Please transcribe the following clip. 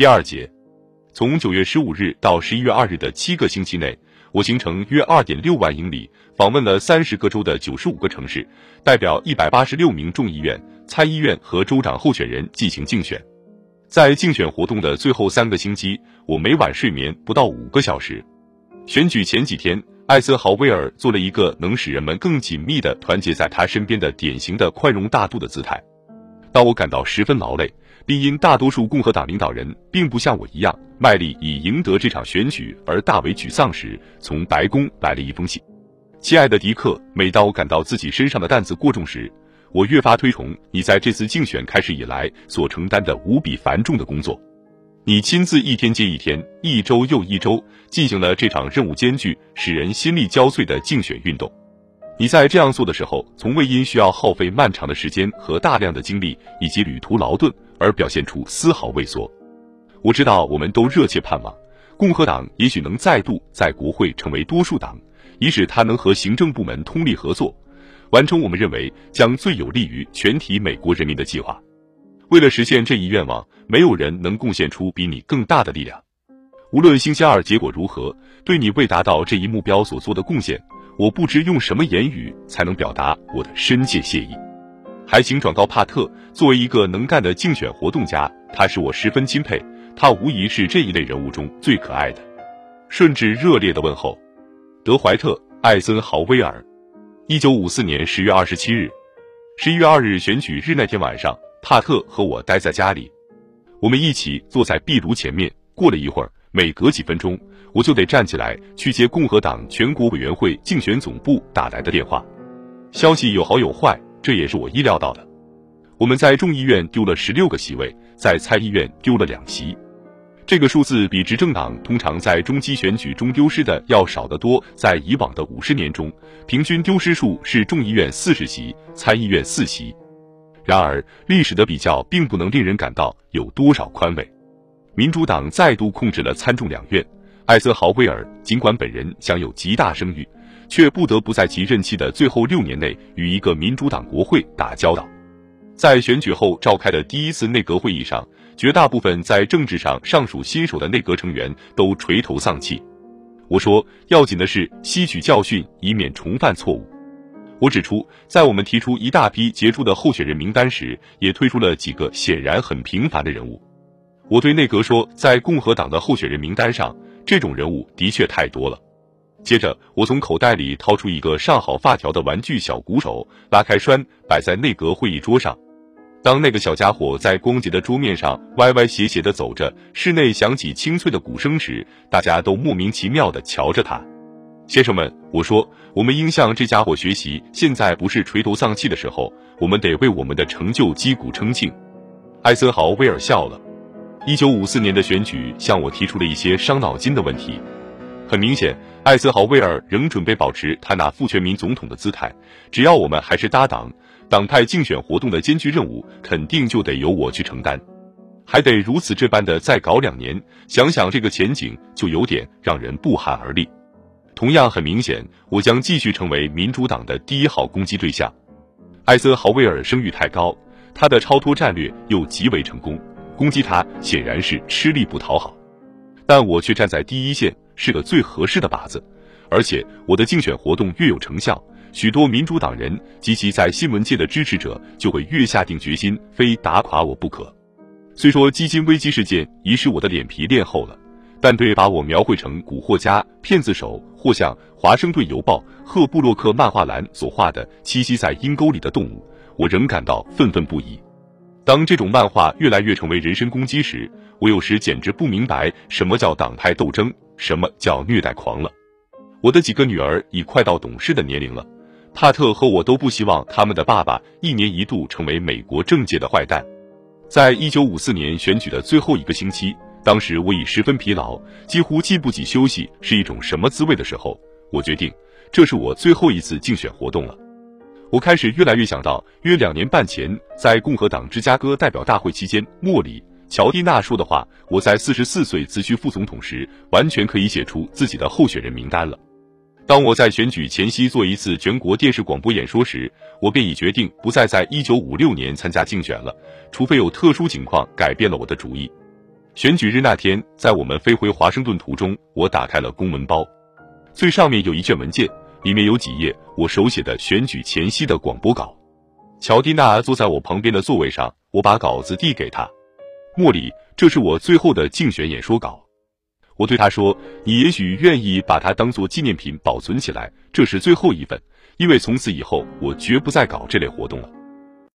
第二节，从九月十五日到十一月二日的七个星期内，我行程约二点六万英里，访问了三十个州的九十五个城市，代表一百八十六名众议院、参议院和州长候选人进行竞选。在竞选活动的最后三个星期，我每晚睡眠不到五个小时。选举前几天，艾森豪威尔做了一个能使人们更紧密的团结在他身边的典型的宽容大度的姿态。当我感到十分劳累，并因大多数共和党领导人并不像我一样卖力以赢得这场选举而大为沮丧时，从白宫来了一封信：“亲爱的迪克，每当我感到自己身上的担子过重时，”我越发推崇你在这次竞选开始以来所承担的无比繁重的工作。你亲自一天接一天、一周又一周进行了这场任务艰巨、使人心力交瘁的竞选运动。你在这样做的时候，从未因需要耗费漫长的时间和大量的精力以及旅途劳顿而表现出丝毫畏缩。我知道我们都热切盼望共和党也许能再度在国会成为多数党，以使他能和行政部门通力合作。完成我们认为将最有利于全体美国人民的计划。为了实现这一愿望，没有人能贡献出比你更大的力量。无论星期二结果如何，对你为达到这一目标所做的贡献，我不知用什么言语才能表达我的深切谢意。还请转告帕特，作为一个能干的竞选活动家，他使我十分钦佩。他无疑是这一类人物中最可爱的。顺治热烈的问候，德怀特·艾森豪威尔。一九五四年十月二十七日，十一月二日选举日那天晚上，帕特和我待在家里，我们一起坐在壁炉前面。过了一会儿，每隔几分钟，我就得站起来去接共和党全国委员会竞选总部打来的电话。消息有好有坏，这也是我意料到的。我们在众议院丢了十六个席位，在参议院丢了两席。这个数字比执政党通常在中期选举中丢失的要少得多。在以往的五十年中，平均丢失数是众议院四十席，参议院四席。然而，历史的比较并不能令人感到有多少宽慰。民主党再度控制了参众两院，艾森豪威尔尽管本人享有极大声誉，却不得不在其任期的最后六年内与一个民主党国会打交道。在选举后召开的第一次内阁会议上。绝大部分在政治上尚属新手的内阁成员都垂头丧气。我说，要紧的是吸取教训，以免重犯错误。我指出，在我们提出一大批杰出的候选人名单时，也推出了几个显然很平凡的人物。我对内阁说，在共和党的候选人名单上，这种人物的确太多了。接着，我从口袋里掏出一个上好发条的玩具小鼓手，拉开栓，摆在内阁会议桌上。当那个小家伙在光洁的桌面上歪歪斜斜地走着，室内响起清脆的鼓声时，大家都莫名其妙地瞧着他。先生们，我说，我们应向这家伙学习。现在不是垂头丧气的时候，我们得为我们的成就击鼓称庆。艾森豪威尔笑了。一九五四年的选举向我提出了一些伤脑筋的问题。很明显，艾森豪威尔仍准备保持他那副全民总统的姿态，只要我们还是搭档。党派竞选活动的艰巨任务，肯定就得由我去承担，还得如此这般的再搞两年，想想这个前景，就有点让人不寒而栗。同样很明显，我将继续成为民主党的第一号攻击对象。艾森豪威尔声誉太高，他的超脱战略又极为成功，攻击他显然是吃力不讨好。但我却站在第一线，是个最合适的靶子，而且我的竞选活动越有成效。许多民主党人及其在新闻界的支持者就会越下定决心，非打垮我不可。虽说基金危机事件已使我的脸皮练厚了，但对把我描绘成古惑家、骗子手，或像《华盛顿邮报》赫布洛克漫画栏所画的栖息在阴沟里的动物，我仍感到愤愤不已。当这种漫画越来越成为人身攻击时，我有时简直不明白什么叫党派斗争，什么叫虐待狂了。我的几个女儿已快到懂事的年龄了。帕特和我都不希望他们的爸爸一年一度成为美国政界的坏蛋。在一九五四年选举的最后一个星期，当时我已十分疲劳，几乎记不起休息是一种什么滋味的时候，我决定这是我最后一次竞选活动了。我开始越来越想到，约两年半前在共和党芝加哥代表大会期间，莫里·乔蒂娜说的话。我在四十四岁辞去副总统时，完全可以写出自己的候选人名单了。当我在选举前夕做一次全国电视广播演说时，我便已决定不再在一九五六年参加竞选了，除非有特殊情况改变了我的主意。选举日那天，在我们飞回华盛顿途中，我打开了公文包，最上面有一卷文件，里面有几页我手写的选举前夕的广播稿。乔蒂娜坐在我旁边的座位上，我把稿子递给她。莫里，这是我最后的竞选演说稿。我对他说：“你也许愿意把它当做纪念品保存起来，这是最后一份，因为从此以后我绝不再搞这类活动了。”